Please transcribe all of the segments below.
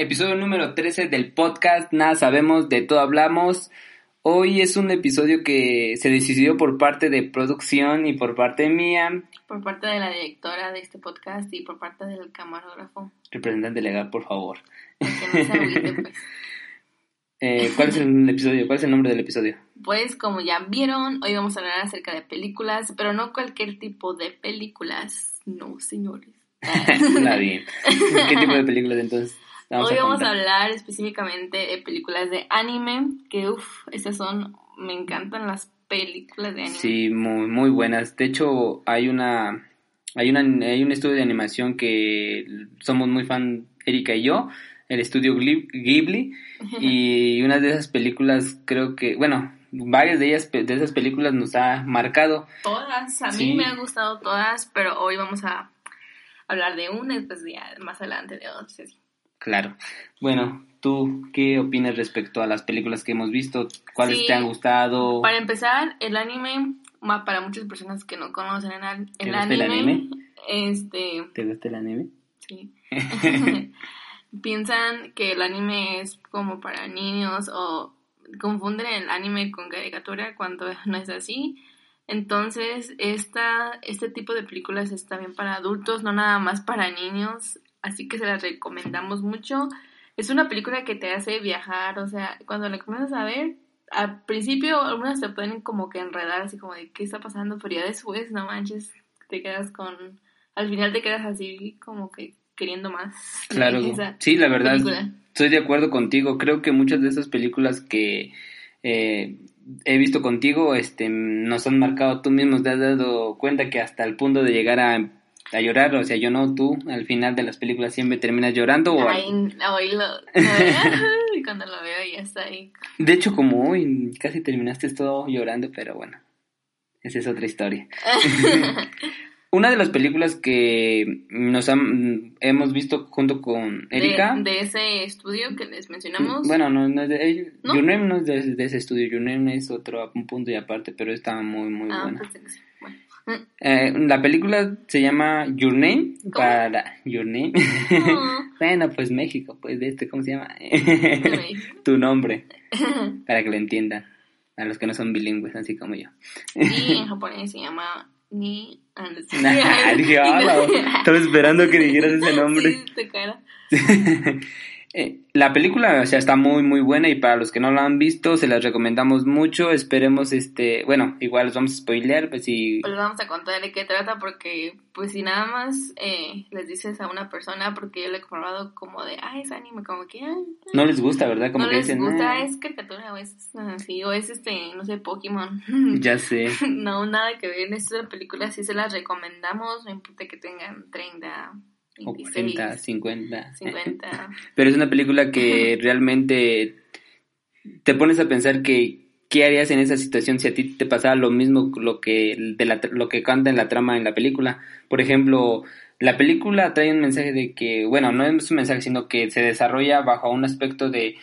episodio número 13 del podcast Nada sabemos, de todo hablamos. Hoy es un episodio que se decidió por parte de producción y por parte mía. Por parte de la directora de este podcast y por parte del camarógrafo. Representante legal, por favor. Que no se agüite, pues. Eh, ¿Cuál es el episodio? ¿Cuál es el nombre del episodio? Pues como ya vieron, hoy vamos a hablar acerca de películas, pero no cualquier tipo de películas. No, señores. Está bien. ¿Qué tipo de películas entonces? Hoy a vamos a hablar específicamente de películas de anime, que uff, esas son, me encantan las películas de anime. Sí, muy, muy buenas. De hecho, hay una, hay una, hay un estudio de animación que somos muy fan, Erika y yo, el estudio Ghibli, y una de esas películas creo que, bueno, varias de ellas, de esas películas nos ha marcado. Todas, a mí Sí. me han gustado todas, pero hoy vamos a hablar de una y pues ya más adelante de otras. Claro. Bueno, ¿tú qué opinas respecto a las películas que hemos visto? ¿Cuáles Sí. te han gustado? Para empezar, el anime, para muchas personas que no conocen el, an- ¿Te el gusta el anime, anime? este, ¿Te gusta el anime? sí. piensan que el anime es como para niños o confunden el anime con caricatura cuando no es así. Entonces, esta, este tipo de películas está bien para adultos, no nada más para niños, así que se las recomendamos mucho. Es una película que te hace viajar, o sea, cuando la comienzas a ver, al principio algunas te pueden como que enredar, así como de qué está pasando, pero ya después, no manches, te quedas con, al final te quedas así como que queriendo más. Claro, sí, la verdad, película. estoy de acuerdo contigo. Creo que muchas de esas películas que eh, he visto contigo este, nos han marcado, tú mismo te has dado cuenta que hasta el punto de llegar a, a llorar, o sea, yo no, tú, al final de las películas siempre terminas llorando. O Ay, hoy lo, lo veo, y cuando lo veo ya está ahí. De hecho, como hoy casi terminaste todo llorando, pero bueno, esa es otra historia. Una de las películas que nos han, hemos visto junto con Erika. De, de ese estudio que les mencionamos. Bueno, no, no es de. ¿No? Your Name no es de, de ese estudio. Your Name es otro un punto y aparte, pero está muy, muy ah, buena. pues. Eh, la película se llama Your Name. ¿Cómo? Para Your Name. Oh, bueno, pues México, pues de este, ¿cómo se llama? Tu nombre, para que lo entiendan. A los que no son bilingües, así como yo. y en japonés se llama Ni Nah. Estaba esperando que dijeras ese nombre. Sí. Eh, la película, o sea, está muy muy buena y para los que no la han visto, se las recomendamos mucho. Esperemos, este, bueno, igual los vamos a spoilear, pues si Pues les vamos a contar de qué trata porque, pues si nada más eh, les dices a una persona, porque yo le he comprobado como de, ah, es anime, como que, ah, no les gusta, ¿verdad? Como no que les dicen, gusta, "Ah, es caricatura o es así, o es este, no sé, Pokémon. ya sé. no, nada que ver. Esta película sí se las recomendamos, no importa que tengan 30, O 26, 40, 50. 50. Pero es una película que realmente te pones a pensar que qué harías en esa situación si a ti te pasara lo mismo lo que de la, lo que canta en la trama en la película. Por ejemplo, la película trae un mensaje de que, bueno, no es un mensaje, sino que se desarrolla bajo un aspecto de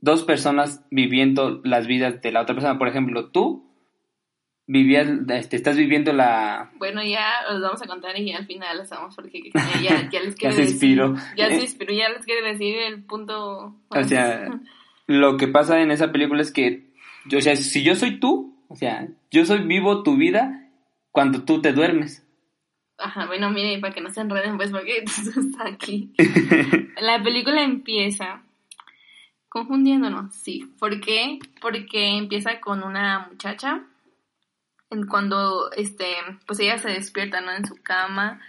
dos personas viviendo las vidas de la otra persona. Por ejemplo, tú vivías, este, estás viviendo la... Bueno, ya los vamos a contar y ya al final les damos porque ya, ya, ya les Ya quiero se decir. inspiró. Ya se inspiró, ya les quiero decir el punto. O sea, lo que pasa en esa película es que, o sea, si yo soy tú, o sea, yo soy vivo tu vida cuando tú te duermes. Ajá, bueno, mire, para que no se enreden, pues, porque está aquí. La película empieza confundiéndonos, sí. ¿Por qué? Porque empieza con una muchacha en cuando, este, pues ella se despierta, ¿no? En su cama,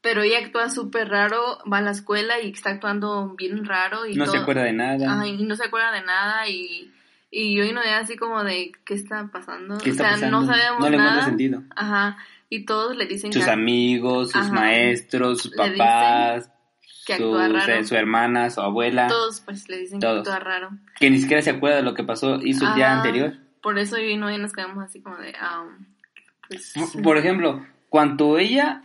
pero ella actúa súper raro, va a la escuela y está actuando bien raro y No se todo- acuerda de nada. Ay, no se acuerda de nada y, y yo no así como de qué está pasando. ¿Qué está o sea, pasando? no sabemos No le nada. sentido. Ajá. Y todos le dicen Sus que, amigos, sus Ajá. maestros, sus papás, que actúa raro. eh, su hermana, su abuela, todos pues le dicen Todos. que actúa raro. que ni siquiera se acuerda de lo que pasó, hizo el día anterior. Por eso yo y no nos quedamos así como de ah, pues Por ejemplo, cuando ella,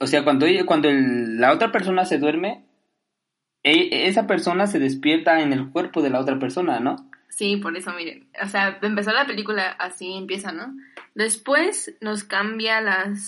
o sea, cuando ella, cuando el- la otra persona se duerme, e- esa persona se despierta en el cuerpo de la otra persona, ¿no? Sí, por eso, miren. O sea, empezó la película así, empieza, ¿no? Después nos cambia las...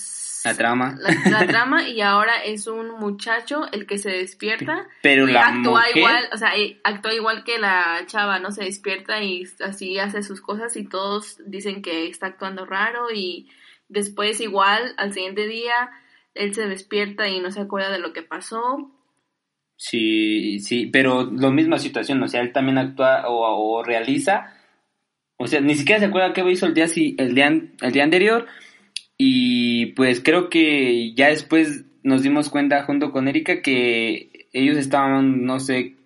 La trama. La, trama y ahora es un muchacho el que se despierta. Pero y la actúa mujer- igual, o sea, y actúa igual que la chava, ¿no? Se despierta y así hace sus cosas y todos dicen que está actuando raro y después igual, al siguiente día, él se despierta y no se acuerda de lo que pasó. Sí, sí, pero lo misma situación, o sea, él también actúa o, o realiza, o sea, ni siquiera se acuerda qué hizo el día, el día, el día anterior y pues creo que ya después nos dimos cuenta junto con Erika que ellos estaban, no sé,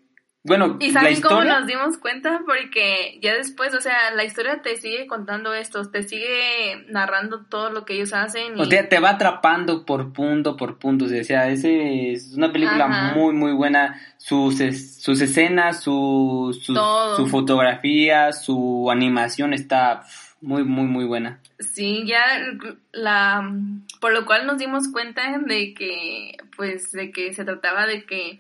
bueno, ¿Y la saben cómo historia, nos dimos cuenta? Porque ya después, o sea, la historia te sigue contando esto, te sigue narrando todo lo que ellos hacen. Y... o sea, te va atrapando por punto por punto, o sea, ese es una película Ajá. muy, muy buena, sus, es- sus escenas, su, su, fotografía, su animación está muy, muy, muy buena. Sí, ya la por lo cual nos dimos cuenta de que pues de que se trataba de que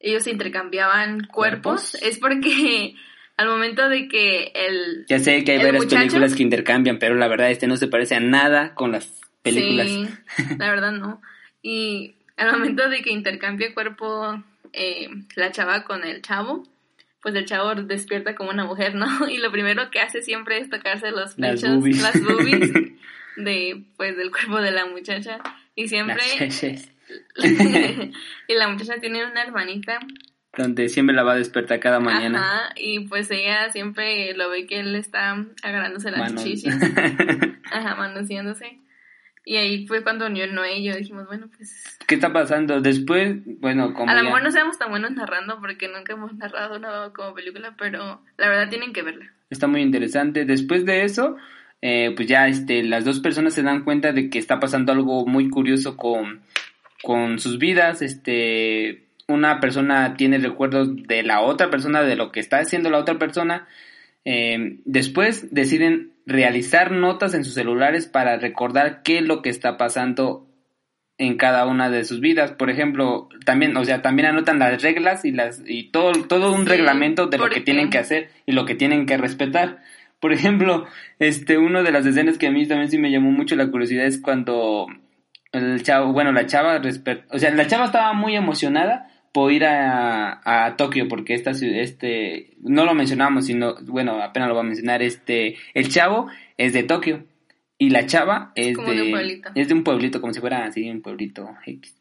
ellos intercambiaban cuerpos, ¿Cuerpos? es porque al momento de que el Ya sé que hay ¿El varias muchacho? películas que intercambian, pero la verdad este no se parece a nada con las películas. Sí, la verdad no. Y al momento de que intercambia cuerpo eh, la chava con el chavo, pues el chavo despierta como una mujer, ¿no? Y lo primero que hace siempre es tocarse los Las pechos, boobies. las boobies de, pues, del cuerpo de la muchacha. Y siempre... Y la muchacha tiene una hermanita. donde siempre la va a despertar cada mañana. Ajá, y pues ella siempre lo ve que él está agarrándose las Manos. chichis. Ajá, manoseándose. Y ahí fue cuando yo no y yo dijimos, bueno, pues ¿Qué está pasando? Después, bueno, como a lo mejor no seamos tan buenos narrando porque nunca hemos narrado una como película, pero la verdad tienen que verla. está muy interesante. Después de eso, eh, pues ya este, las dos personas se dan cuenta de que está pasando algo muy curioso con, con sus vidas. Este, una persona tiene recuerdos de la otra persona, de lo que está haciendo la otra persona. Eh, después deciden realizar notas en sus celulares para recordar qué es lo que está pasando en cada una de sus vidas. Por ejemplo, también, o sea, también anotan las reglas y las y todo todo un Sí, reglamento de lo que tienen que hacer y lo que tienen que respetar. Por ejemplo, este uno de las escenas que a mí también sí me llamó mucho la curiosidad es cuando el chavo, bueno, la chava, o sea, la chava estaba muy emocionada por ir a, a Tokio porque esta este no lo mencionamos sino bueno apenas lo voy a mencionar este el chavo es de Tokio y la chava es, como de un pueblito. es de un pueblito como si fuera así un pueblito X.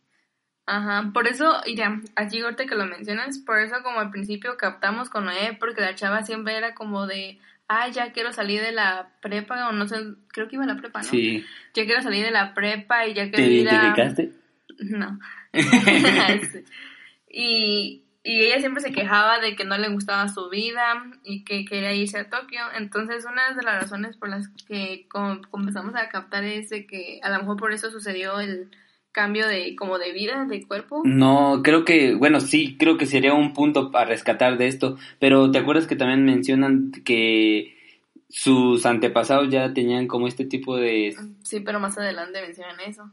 Ajá, por eso, mira, así ahorita que lo mencionas, por eso como al principio captamos con Noé, porque la chava siempre era como de, ah, ya quiero salir de la prepa, o no sé, creo que iba a la prepa, ¿no? Sí. Ya quiero salir de la prepa y ya ¿Te quiero ir a... identificaste? No. y, y ella siempre se quejaba de que no le gustaba su vida y que quería irse a Tokio. Entonces, una de las razones por las que com- comenzamos a captar es de que a lo mejor por eso sucedió el cambio de como de vida, de cuerpo. No, creo que, bueno, sí, creo que sería un punto para rescatar de esto, pero ¿te acuerdas que también mencionan que sus antepasados ya tenían como este tipo de... Sí, pero más adelante mencionan eso.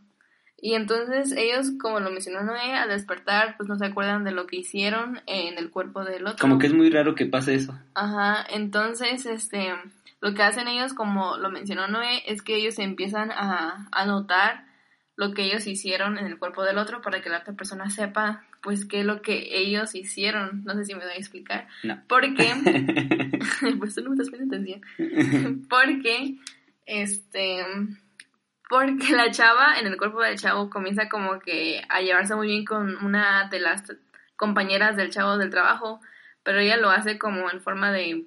Y entonces ellos, como lo mencionó Noé, al despertar, pues no se acuerdan de lo que hicieron en el cuerpo del otro. Como que es muy raro que pase eso. Ajá, entonces, este, lo que hacen ellos, como lo mencionó Noé, es que ellos empiezan a anotar lo que ellos hicieron en el cuerpo del otro para que la otra persona sepa, pues, qué es lo que ellos hicieron. No sé si me voy a explicar. No. Porque, pues tú no me estás poniendo atención. Porque, este, porque la chava en el cuerpo del chavo comienza como que a llevarse muy bien con una de las compañeras del chavo del trabajo, pero ella lo hace como en forma de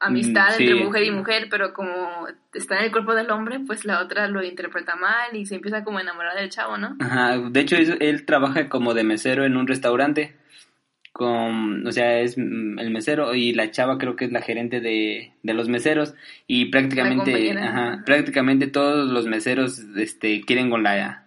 amistad Mm, sí. entre mujer y mujer, pero como está en el cuerpo del hombre, pues la otra lo interpreta mal y se empieza como a enamorar del chavo, ¿no? Ajá, de hecho él trabaja como de mesero en un restaurante, con, o sea, es mm, el mesero y la chava creo que es la gerente de, de los meseros y prácticamente, ajá, prácticamente todos los meseros este, quieren con la,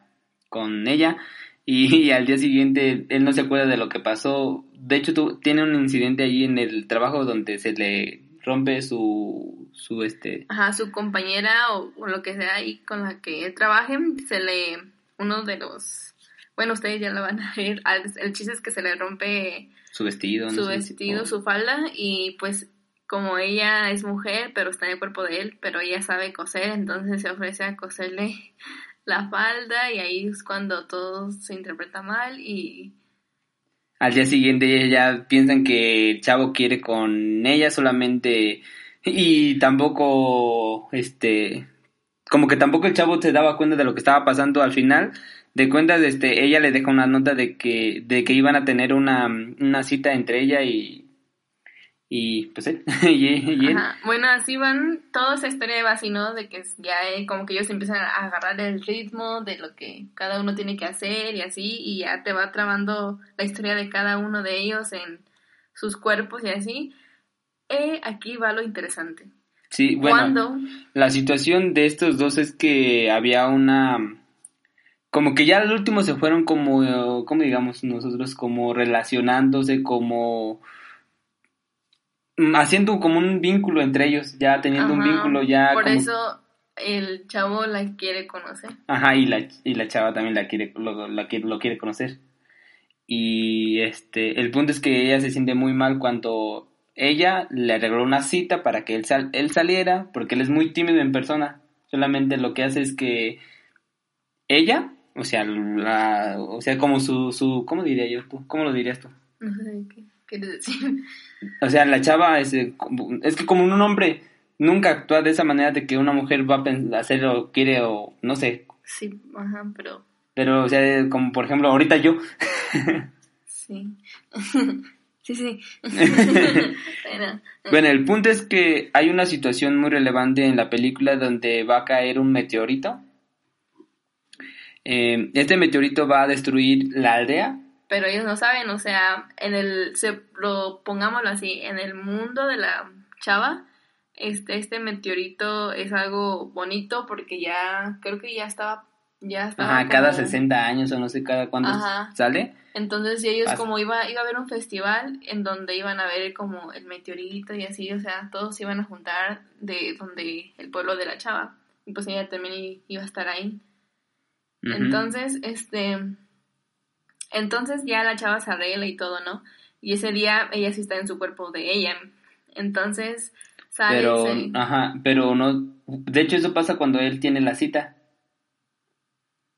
con ella y, al día siguiente él no se acuerda de lo que pasó, de hecho tu- tiene un incidente allí en el trabajo donde se le rompe su, su este, Ajá, su compañera o, o lo que sea ahí con la que él trabaje, se le, uno de los, bueno, ustedes ya lo van a ver, el chiste es que se le rompe su vestido, no su sé, vestido, su falda y pues como ella es mujer, pero está en el cuerpo de él, pero ella sabe coser, entonces se ofrece a coserle la falda y ahí es cuando todo se interpreta mal y... Al día siguiente ya piensan que el chavo quiere con ella solamente y tampoco, este, como que tampoco el chavo se daba cuenta de lo que estaba pasando al final. De cuentas, este, ella le deja una nota de que, de que iban a tener una, una cita entre ella y, y pues él. y, Bueno, así van, toda esa historia va así, ¿no? De que ya como que ellos empiezan a agarrar el ritmo de lo que cada uno tiene que hacer y así, y ya te va trabando la historia de cada uno de ellos en sus cuerpos y así. Eh, aquí va lo interesante. Sí, bueno, la situación de estos dos es que había una... Como que ya al último se fueron como, como digamos nosotros, como relacionándose, como haciendo como un vínculo entre ellos, ya teniendo un vínculo ya. Por eso el chavo la quiere conocer. Ajá, y la, y la chava también la quiere, lo, la, lo quiere conocer. Y este, el punto es que ella se siente muy mal cuando ella le arregló una cita para que él, sal, él saliera, porque él es muy tímido en persona. Solamente lo que hace es que ella, o sea, la, o sea, como su, su, ¿cómo diría yo tú? ¿Cómo lo dirías tú? No sé qué quieres decir. O sea, la chava es, eh, es que como un hombre nunca actúa de esa manera de que una mujer va a hacerlo, quiere o no sé. Sí, ajá, pero... Pero, o sea, como por ejemplo ahorita yo. sí. sí, sí. bueno, el punto es que hay una situación muy relevante en la película donde va a caer un meteorito. Eh, este meteorito va a destruir la aldea pero ellos no saben, o sea, en el, se, lo pongámoslo así, en el mundo de la chava, este, este meteorito es algo bonito porque ya, creo que ya estaba, ya estaba. Ajá, cada 60 años o no sé cada cuándo sale. Entonces ellos como iba, iba a haber un festival en donde iban a ver como el meteorito y así, o sea, todos se iban a juntar de donde el pueblo de la chava. Y pues ella también iba a estar ahí. Entonces, este, entonces ya la chava se arregla y todo, ¿no? Y ese día ella sí está en su cuerpo de ella. Entonces sale. Pero, ajá, pero no. De hecho, eso pasa cuando él tiene la cita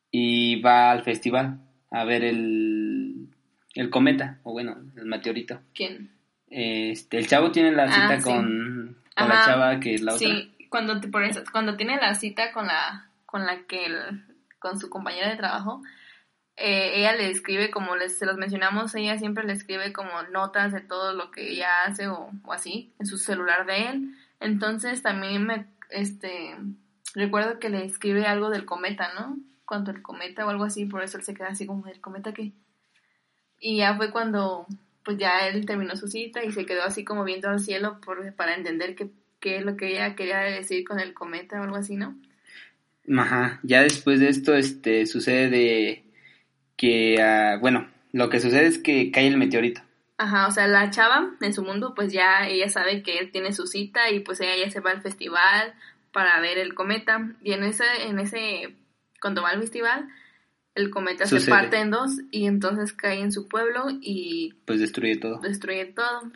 y va al festival a ver el, el cometa, o bueno, el meteorito. ¿Quién? Este, el chavo tiene la ah, cita con, con la chava que es la otra. Sí, cuando, por eso, cuando tiene la cita con la, con la que, con su compañera de trabajo, eh, ella le escribe, como les, se los mencionamos, ella siempre le escribe como notas de todo lo que ella hace o, así en su celular de él. Entonces también me, este, recuerdo que le escribe algo del cometa, ¿no? Cuando el cometa o algo así, por eso él se queda así como, ¿el cometa qué? Y ya fue cuando, pues ya él terminó su cita y se quedó así como viendo al cielo por, para entender qué, qué es lo que ella quería decir con el cometa o algo así, ¿no? Ajá, ya después de esto, este, sucede de que, ah, bueno, lo que sucede es que cae el meteorito. Ajá, o sea, la chava en su mundo, pues ya ella sabe que él tiene su cita y pues ella ya se va al festival para ver el cometa. Y en ese, en ese, cuando va al festival, el cometa se parte en dos y entonces cae en su pueblo y... Pues destruye todo. Destruye todo.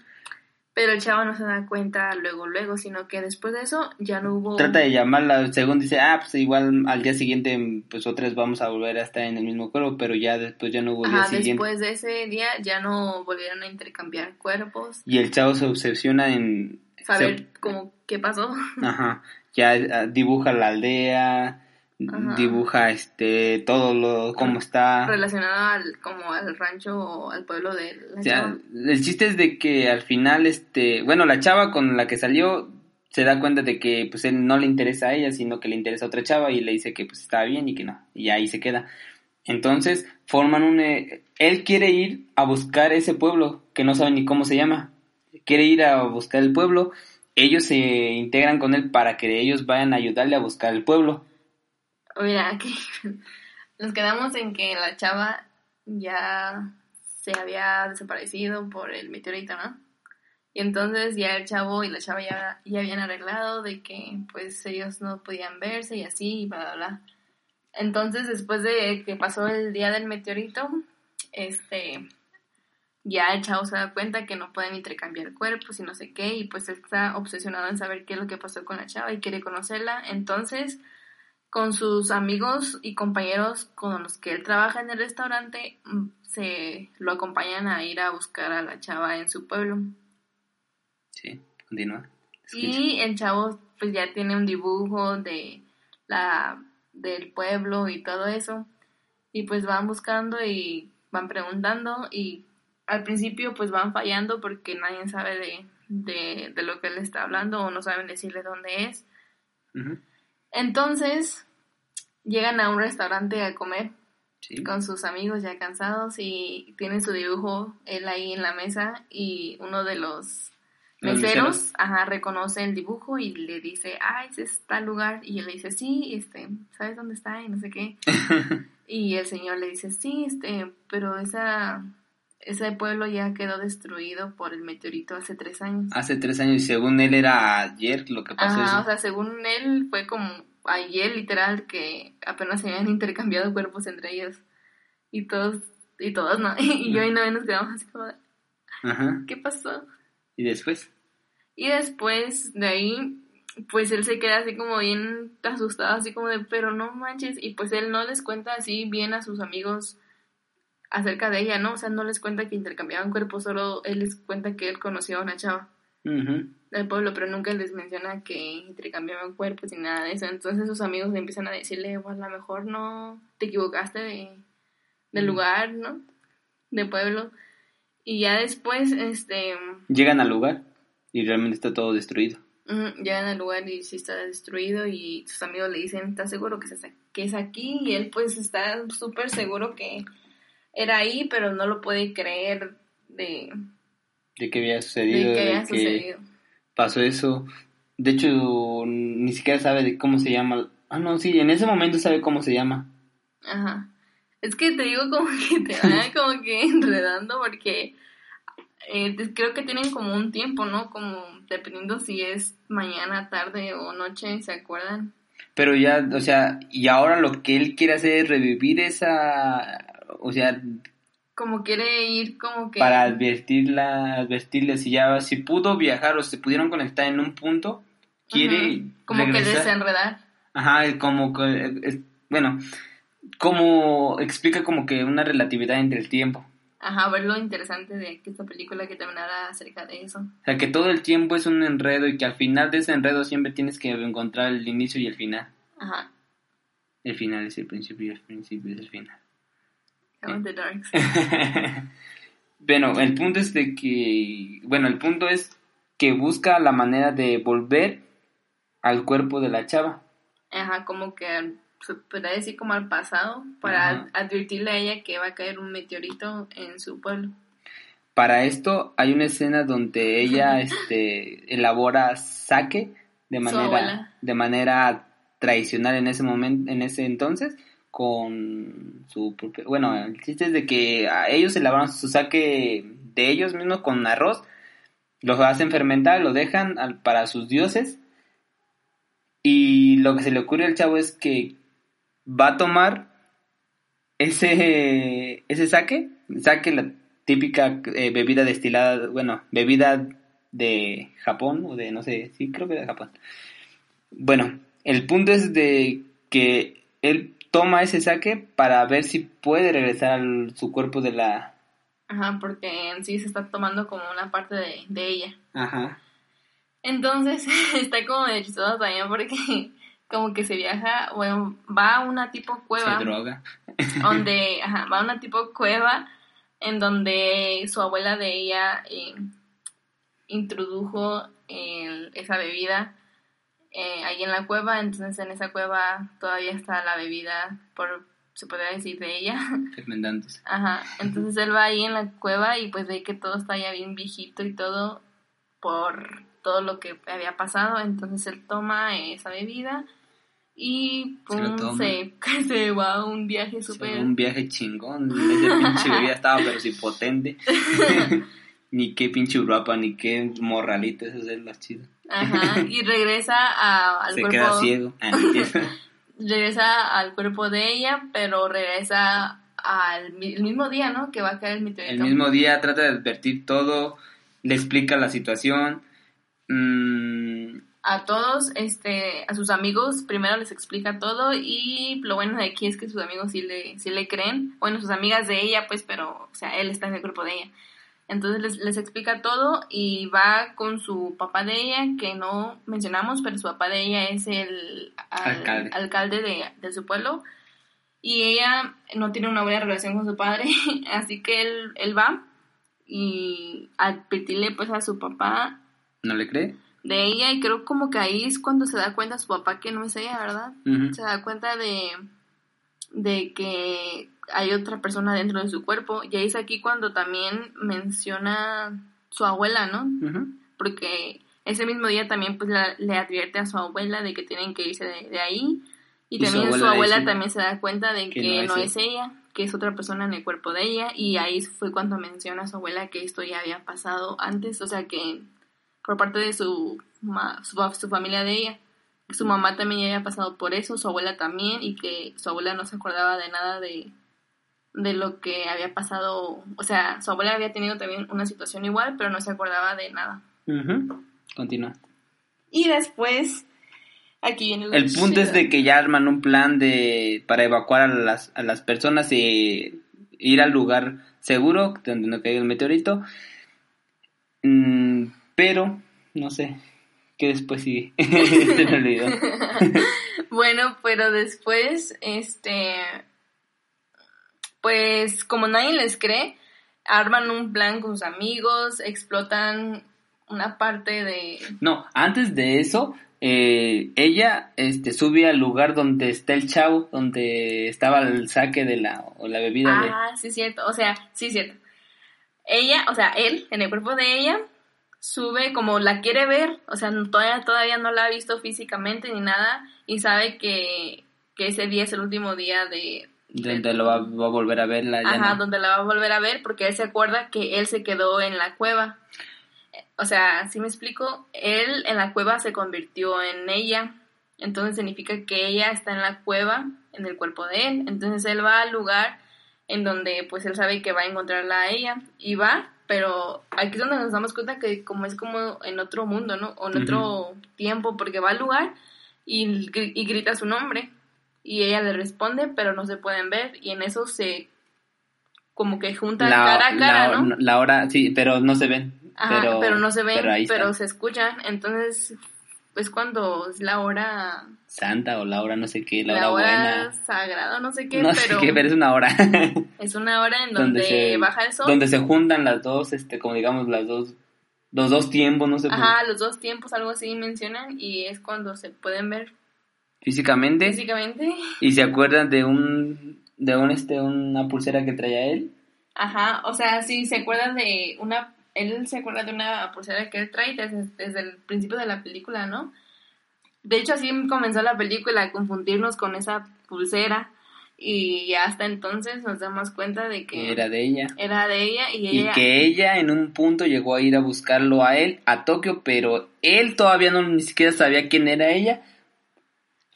Pero el chavo no se da cuenta luego, luego, sino que después de eso ya no hubo... Trata de llamarla, según dice, ah, pues igual al día siguiente, pues otras vamos a volver a estar en el mismo cuerpo, pero ya después ya no hubo Ajá, después de ese día ya no volvieron a intercambiar cuerpos. Y el chavo se obsesiona en... Saber como qué pasó. Ajá, ya ah, dibuja la aldea, dibuja este todo lo cómo está. Relacionado al como al rancho o al pueblo de la chava. el chiste es de que al final este bueno la chava con la que salió se da cuenta de que pues él no le interesa a ella sino que le interesa a otra chava y le dice que pues está bien y que no y ahí se queda. Entonces forman un eh, él quiere ir a buscar ese pueblo que no sabe ni cómo se llama. Quiere ir a buscar el pueblo ellos se integran con él para que ellos vayan a ayudarle a buscar el pueblo Mira, que nos quedamos en que la chava ya se había desaparecido por el meteorito, ¿no? Y entonces ya el chavo y la chava ya, ya habían arreglado de que pues ellos no podían verse y así y bla, bla, bla. Entonces después de que pasó el día del meteorito, este, ya el chavo se da cuenta que no pueden intercambiar cuerpos y no sé qué, y pues está obsesionado en saber qué es lo que pasó con la chava y quiere conocerla. Entonces, con sus amigos y compañeros con los que él trabaja en el restaurante, mm, se lo acompañan a ir a buscar a la chava en su pueblo. Sí, continúa. Y el chavo pues ya tiene un dibujo de la del pueblo y todo eso. Y pues van buscando y van preguntando y al principio pues van fallando porque nadie sabe de, de, de lo que él está hablando o no saben decirle dónde es. Entonces llegan a un restaurante a comer con sus amigos ya cansados y tienen su dibujo él ahí en la mesa y uno de los meseros, ajá, reconoce el dibujo y le dice, ah, ese es tal lugar. Y él le dice, sí, este, ¿sabes dónde está? Y no sé qué. y el señor le dice, sí, este, pero esa, ese pueblo ya quedó destruido por el meteorito hace tres años. Hace tres años y según él era ayer lo que pasó. Ajá, o sea, según él fue como ayer literal que apenas se habían intercambiado cuerpos entre ellos. Y todos, y todos no. y yo y no nos quedamos así como, Ajá. ¿qué pasó? ¿Y después? Y después de ahí, pues él se queda así como bien asustado, así como de, pero no manches. Y pues él no les cuenta así bien a sus amigos acerca de ella, ¿no? O sea, no les cuenta que intercambiaban cuerpos, solo él les cuenta que él conoció a una chava del pueblo, pero nunca les menciona que intercambiaban cuerpos y nada de eso. Entonces sus amigos le empiezan a decirle, pues a lo mejor no te equivocaste de, del lugar, ¿no? De pueblo. Y ya después, este... Llegan al lugar y realmente está todo destruido. llegan al lugar y sí está destruido y sus amigos le dicen, ¿estás seguro que es, que es aquí? Y él pues está súper seguro que era ahí, pero no lo puede creer de... De que había sucedido. De que había sucedido. pasó eso. De hecho, ni siquiera sabe de cómo se llama. Ah, no, sí, en ese momento sabe cómo se llama. Ajá. Es que te digo como que te van como que enredando porque eh, creo que tienen como un tiempo, ¿no? Como dependiendo si es mañana, tarde o noche, ¿se acuerdan? Pero ya, o sea, y ahora lo que él quiere hacer es revivir esa, o sea... Como quiere ir como que... Para advertirla, advertirle si ya, si pudo viajar o se pudieron conectar en un punto, quiere... Como que desenredar. Ajá, como que, bueno, como explica como que una relatividad entre el tiempo. Ajá, ver lo interesante de esta película que también habla acerca de eso. O sea, que todo el tiempo es un enredo y que al final de ese enredo siempre tienes que encontrar el inicio y el final. Ajá. El final es el principio y el principio es el final. The darks. bueno, el punto es de que, bueno, el punto es que busca la manera de volver al cuerpo de la chava. Ajá, como que se puede decir como al pasado, para advertirle a ella que va a caer un meteorito en su pueblo. Para esto hay una escena donde ella este, elabora saque de manera, de manera tradicional en ese momento, en ese entonces, con su propio, bueno, el chiste es de que ellos elaboran su saque de ellos mismos con arroz, lo hacen fermentar, lo dejan para sus dioses y lo que se le ocurre al chavo es que va a tomar ese, ese saque, saque la típica eh, bebida destilada, bueno, bebida de Japón o de no sé, sí creo que de Japón. Bueno, el punto es de que él toma ese saque para ver si puede regresar a su cuerpo de la... Ajá, porque en sí se está tomando como una parte de, de ella. Ajá. Entonces está como de chistoso también porque como que se viaja, bueno, va a una tipo cueva. Se droga. donde, ajá, va a una tipo cueva en donde su abuela de ella eh, introdujo esa bebida eh, ahí en la cueva, entonces en esa cueva todavía está la bebida, por se podría decir, de ella. Fermentantes. Ajá, entonces él va ahí en la cueva y pues ve que todo está ya bien viejito y todo por todo lo que había pasado, entonces él toma esa bebida y pum, se, se, va a un viaje súper... Un viaje chingón, ese pinche bebida estaba pero si potente. ni qué pinche urapa, ni qué morralito, eso es lo chido. Ajá, y regresa a, al se queda ciego. Ah, regresa al cuerpo de ella, pero regresa al el mismo día, ¿no? Que va a caer el meteorito. El mismo día trata de advertir todo, le explica la situación. mm, a todos, este, a sus amigos, primero les explica todo y lo bueno de aquí es que sus amigos sí le, sí le creen, bueno, sus amigas de ella, pues, pero, o sea, él está en el grupo de ella. Entonces les, les explica todo y va con su papá de ella, que no mencionamos, pero su papá de ella es el al- Alcalde. alcalde de, de su pueblo. Y ella no tiene una buena relación con su padre, así que él, él va y a pedirle pues a su papá ¿No le cree? de ella y creo como que ahí es cuando se da cuenta su papá que no es ella, ¿verdad? Se da cuenta de, de que hay otra persona dentro de su cuerpo y ahí es aquí cuando también menciona su abuela, ¿no? Porque ese mismo día también pues la- le advierte a su abuela de que tienen que irse de, de ahí y, también su abuela también se da cuenta de que, que no no, es ella, que es otra persona en el cuerpo de ella y ahí fue cuando menciona a su abuela que esto ya había pasado antes, o sea que por parte de su, ma- su, su familia de ella. Su mamá también ya había pasado por eso, su abuela también, y que su abuela no se acordaba de nada de, de lo que había pasado. O sea, su abuela había tenido también una situación igual, pero no se acordaba de nada. Continúa. Y después, aquí viene lo El punto es de que ya arman un plan de para evacuar a las, a las personas y ir al lugar seguro donde no caiga el meteorito. Mm, pero, no sé, ¿qué después sigue? Se me olvidó. Bueno, pero después, este, pues como nadie les cree, arman un plan con sus amigos, explotan una parte de... No, antes de eso, eh, ella este, sube al lugar donde está el chavo, donde estaba el saque de la, o la bebida de... Ah, sí, cierto, o sea, sí, cierto. Ella, o sea, él, en el cuerpo de ella, sube como la quiere ver, o sea, todavía, todavía no la ha visto físicamente ni nada, y sabe que, que ese día es el último día de... Donde lo va, va a volver a verla. ya Ajá, no. donde la va a volver a ver porque él se acuerda que él se quedó en la cueva. O sea, si me explico, él en la cueva se convirtió en ella. Entonces significa que ella está en la cueva, en el cuerpo de él. Entonces él va al lugar en donde pues él sabe que va a encontrarla a ella. Y va, pero aquí es donde nos damos cuenta que como es como en otro mundo, ¿no? O en otro tiempo, porque va al lugar y, y grita su nombre. Y ella le responde, pero no se pueden ver. Y en eso se como que juntan cara a cara, la- ¿no? La hora, sí, pero no se ven. Ajá, pero, pero, no se ven, pero se escuchan. Entonces, es cuando es la hora, Santa o la hora no sé qué, la, la, hora, hora buena. sagrada, no sé qué, no pero sé qué, pero es una hora. es una hora en donde, se, baja el sol. Donde se juntan las dos, este, como digamos, las dos, los dos tiempos, no sé, pues, Ajá, los dos tiempos, algo así mencionan, y es cuando se pueden ver físicamente. físicamente. Y se acuerdan de un, de un, este, una pulsera que traía él. Ajá, o sea, sí, se acuerdan de una, él se acuerda de una pulsera que él trae desde, desde el principio de la película, ¿no? De hecho, así comenzó la película, a confundirnos con esa pulsera, y hasta entonces nos damos cuenta de que era de ella. era de ella y Y ella... que ella en un punto llegó a ir a buscarlo a él, a Tokio, pero él todavía no ni siquiera sabía quién era ella.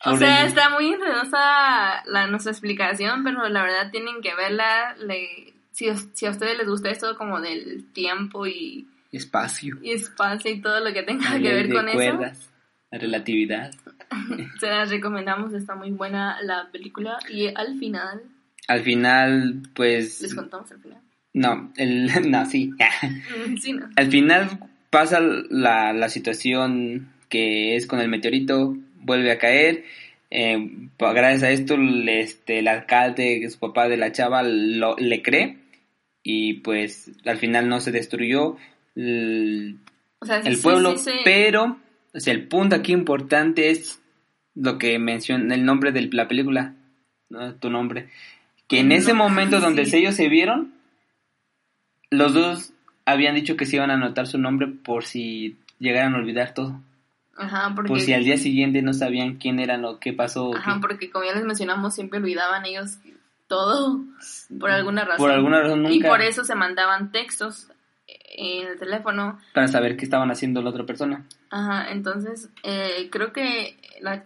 O sea, está muy enredosa la, nuestra explicación, pero la verdad tienen que verla. Le, si, si a ustedes les gusta esto como del tiempo y, espacio, y espacio y todo lo que tenga la que ver de con eso, cuerdas, la relatividad. se las recomendamos. Está muy buena la película. Y al final, Al final, pues, les contamos al final. no, el, no, sí. Sí, ¿no? Al final pasa la, la situación que es con el meteorito, vuelve a caer. eh, gracias a esto, el, este, el alcalde, su papá de la chava, lo- le cree. Y pues al final no se destruyó el, O sea, sí, el sí, pueblo, sí, sí. pero o sea, el punto aquí importante es lo que menciona el nombre de la película, ¿no? tu nombre. Que en No, ese momento donde ellos se vieron, los dos habían dicho que se iban a anotar su nombre por si llegaran a olvidar todo. Ajá, porque, Por si al día siguiente no sabían quién eran o qué pasó. ajá, qué. porque como ya les mencionamos, siempre olvidaban ellos todo por alguna razón. Por alguna razón nunca. Y por eso se mandaban textos en el teléfono. Para saber qué estaban haciendo la otra persona. Ajá, entonces eh, creo que la,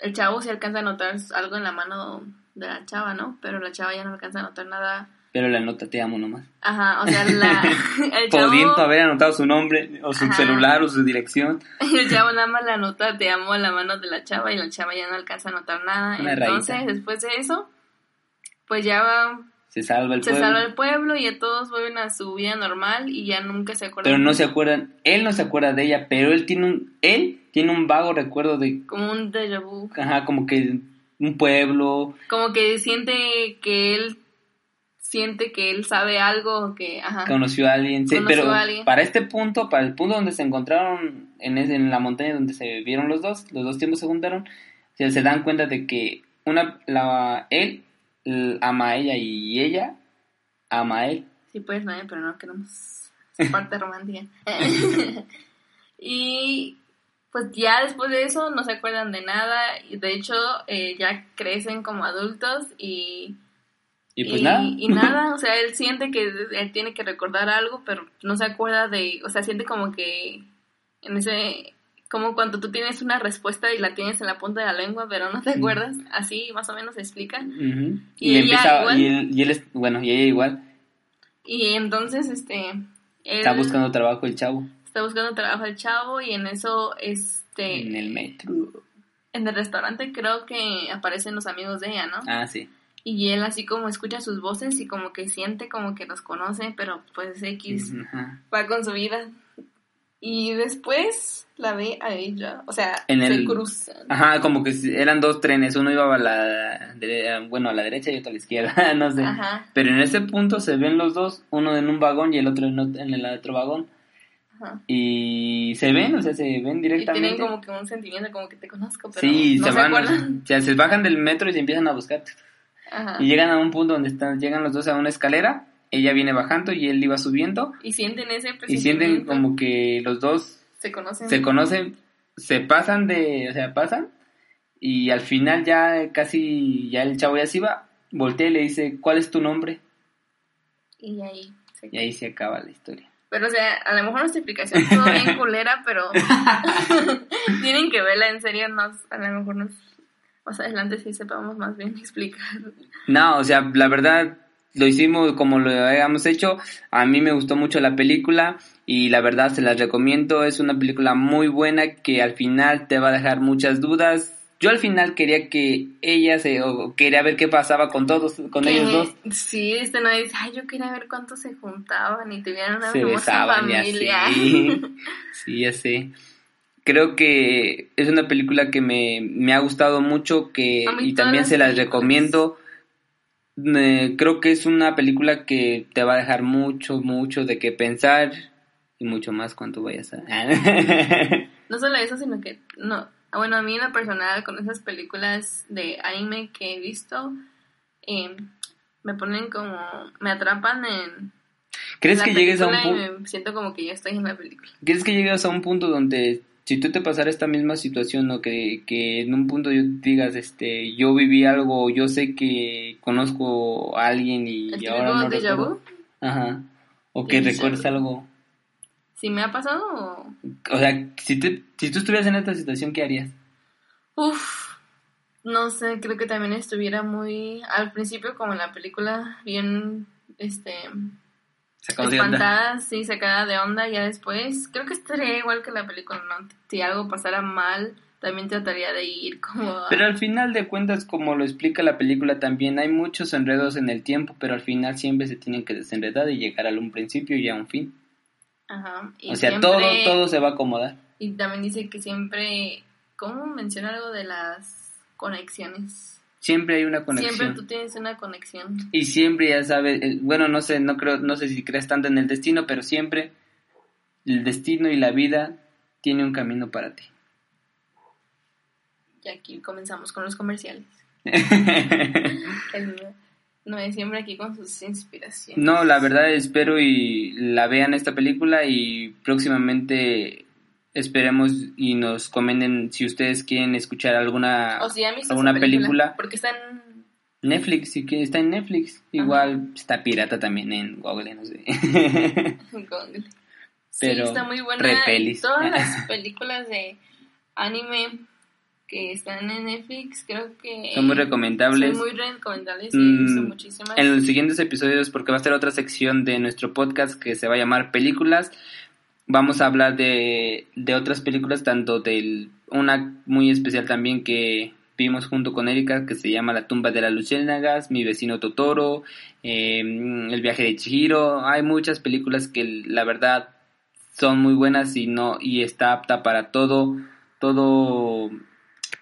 el chavo se alcanza a notar algo en la mano de la chava, ¿no? Pero la chava ya no alcanza a notar nada. Pero la nota te amo nomás. Ajá, o sea, la, el chavo... Pudiendo haber anotado su nombre, o su Ajá. celular, o su dirección. El chavo nada más la nota te amo a la mano de la chava y la chava ya no alcanza a notar nada. Una Entonces, rayita. después de eso, pues ya va, Se salva el se pueblo. salva el pueblo y ya todos vuelven a su vida normal y ya nunca se acuerdan. Pero no se acuerdan, él no se acuerda de ella, pero él tiene un, él tiene un vago recuerdo de, Como un déjà vu. ajá, como que un pueblo, Como que siente que él siente que él sabe algo que, ajá. conoció a alguien, sí, Conoció pero a alguien. para este punto, para el punto donde se encontraron en, ese- en la montaña donde se vieron los dos, los dos tiempos se juntaron, se, se dan cuenta de que una, la, él ama a ella y ella ama a él. Sí, pues, no, pero no queremos esa parte romántica. y pues ya después de eso no se acuerdan de nada. Y de hecho, eh, ya crecen como adultos y, Y pues nada. y nada, o sea, él siente que él tiene que recordar algo, pero no se acuerda de, o sea, siente como que en ese, como cuando tú tienes una respuesta y la tienes en la punta de la lengua, pero no te acuerdas, así más o menos se explica. Ujú. Y Y, ella empieza, igual. y él, y él es, bueno, y ella igual, Y entonces, este... Él está buscando trabajo el chavo está buscando trabajo el chavo y en eso, este... en el metro. en el restaurante creo que aparecen los amigos de ella, ¿no? Ah, sí. Y él así como escucha sus voces y como que siente como que los conoce, pero pues X Ajá. va con su vida. Y después la ve a ella, o sea, En se el- cruzan. Ajá, como que eran dos trenes, uno iba a la, bueno, a la derecha y otro a la izquierda, no sé. Ajá, Pero en ese punto se ven los dos, uno en un vagón y el otro en, el otro vagón. ajá. Y se ven, o sea, se ven Y tienen directamente. como que un sentimiento como que te conozco, pero sí, no se se, van, acuerdan. o sea, se bajan del metro y se empiezan a buscar. Ajá. Y llegan a un punto donde están, llegan los dos a una escalera, ella viene bajando y él iba subiendo. Y sienten ese Y sienten como que los dos se conocen. se conocen, se pasan de, o sea, pasan y al final ya casi, ya el chavo ya se iba, voltea y le dice, ¿cuál es tu nombre? Y ahí se Y ahí se acaba la historia. Pero, o sea, a lo mejor nuestra explicación estuvo bien culera, pero tienen que verla en serio. Nos, a lo mejor nos, más adelante sí sepamos más bien explicar. No, o sea, la verdad lo hicimos como lo habíamos hecho. A mí me gustó mucho la película y la verdad se las recomiendo. Es una película muy buena que al final te va a dejar muchas dudas. Yo al final quería que ella se, o quería ver qué pasaba con todos, con ellos dos. Sí, este no dice, ay, yo quería ver cuántos se juntaban y tuvieran una se hermosa besaban y familia. así. Sí, ya sé. Creo que es una película que me, me ha gustado mucho que, y también se las películas. recomiendo. Eh, creo que es una película que te va a dejar mucho, mucho de qué pensar y mucho más cuando vayas a... No solo eso, sino que, no, ah, bueno, a mí en lo personal, con esas películas de anime que he visto, eh, me ponen como, me atrapan en ¿Crees la que llegues a un punto? siento como que ya estoy en la película. ¿Crees que llegues a un punto donde si tú te pasara esta misma situación o que, que en un punto yo digas, este, yo viví algo, yo sé que conozco a alguien y, ¿El ahora típico no recuerdo? Ajá. O que recuerdes algo. ¿Sí me ha pasado o...? O sea, si, te, si tú estuvieras en esta situación, ¿qué harías? Uf, no sé, creo que también estuviera muy, al principio como en la película, bien, este. Espantada, sí, sacada de onda, ya después, creo que estaría igual que la película, ¿no? Si algo pasara mal, también trataría de ir como... a- Pero al final de cuentas, como lo explica la película también, hay muchos enredos en el tiempo, pero al final siempre se tienen que desenredar y llegar a un principio y a un fin. Ajá, y O sea, siempre- todo, todo se va a acomodar. Y también dice que siempre, ¿cómo menciona algo de las conexiones? Siempre hay una conexión. Siempre tú tienes una conexión. Y siempre ya sabes, bueno, no sé, no creo, no sé si crees tanto en el destino, pero siempre el destino y la vida tiene un camino para ti. Y aquí comenzamos con los comerciales. El no es siempre aquí con sus inspiraciones. no, la verdad espero y la vean esta película y próximamente esperemos y nos comenten si ustedes quieren escuchar alguna O si alguna película. Porque está en Netflix, si que está en Netflix, igual está pirata también en Google, no sé. Google. Pero sí, está muy buena. repelis. Todas las películas de anime que están en Netflix, creo que... Son muy recomendables. Son muy recomendables y visto Mm, muchísimas. En los siguientes episodios, porque va a ser otra sección de nuestro podcast que se va a llamar Películas, vamos a hablar de, de otras películas, tanto de una muy especial también que vimos junto con Erika, que se llama La tumba de las luciérnagas, Mi vecino Totoro, eh, El viaje de Chihiro. Hay muchas películas que la verdad son muy buenas y no y está apta para todo todo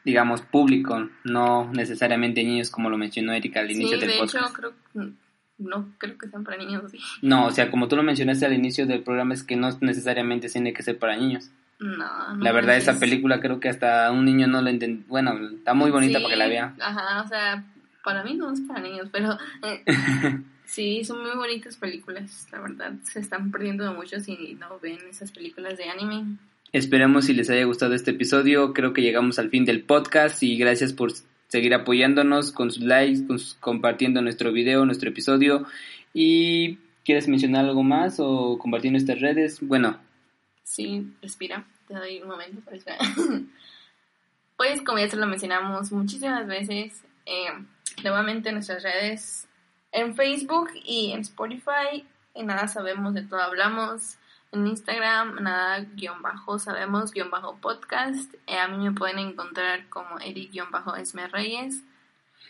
digamos público, no necesariamente niños como lo mencionó Erika al Sí, inicio del de podcast. hecho, creo, no creo que sean para niños. sí. No, o sea, como tú lo mencionaste al inicio del programa, es que no necesariamente tiene que ser para niños. No, no la verdad, esa película creo que hasta un niño no lo entiende. Bueno, está muy bonita Sí, para que la vea. Ajá, o sea, para mí no es para niños, pero eh, sí, son muy bonitas películas, la verdad. Se están perdiendo de mucho si no ven esas películas de anime. Esperemos si les haya gustado este episodio. Creo que llegamos al fin del podcast y gracias por seguir apoyándonos con sus likes, con sus- compartiendo nuestro video, nuestro episodio. Y ¿quieres mencionar algo más o compartir nuestras redes? Bueno, Sí, respira, te doy un momento para respirar. Pues, como ya se lo mencionamos muchísimas veces, eh, nuevamente en nuestras redes, en Facebook y en Spotify, en nada sabemos de todo hablamos. En Instagram, nada guion bajo sabemos guion bajo podcast. Eh, a mí me pueden encontrar como Eri guion bajo Esme Reyes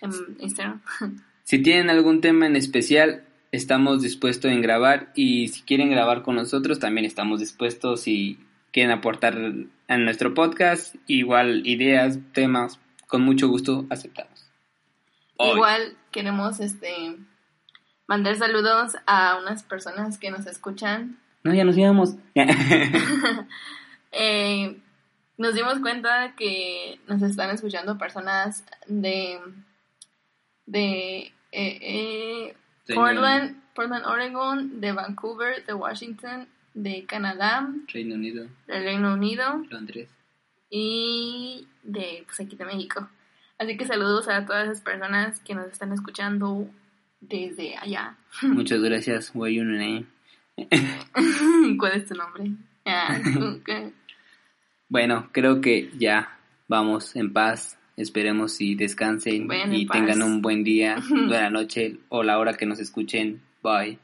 en Instagram. Si tienen algún tema en especial, estamos dispuestos en grabar y si quieren grabar con nosotros, también estamos dispuestos y quieren aportar a nuestro podcast, igual ideas, temas, con mucho gusto aceptamos. Hoy. Igual queremos este mandar saludos a unas personas que nos escuchan. No, ya nos íbamos. Eh, nos dimos cuenta que nos están escuchando personas de de eh, eh, Portland, Portland, Oregon, de Vancouver, de Washington, de Canadá, Reino Unido, del Reino Unido Londres. y de pues aquí de México. Así que saludos a todas esas personas que nos están escuchando desde allá. Muchas gracias, name? ¿Cuál es tu nombre? Ah. Bueno, creo que ya vamos en paz. Esperemos y descansen Bueno, y paz. tengan un buen día, buena noche o la hora que nos escuchen. Bye.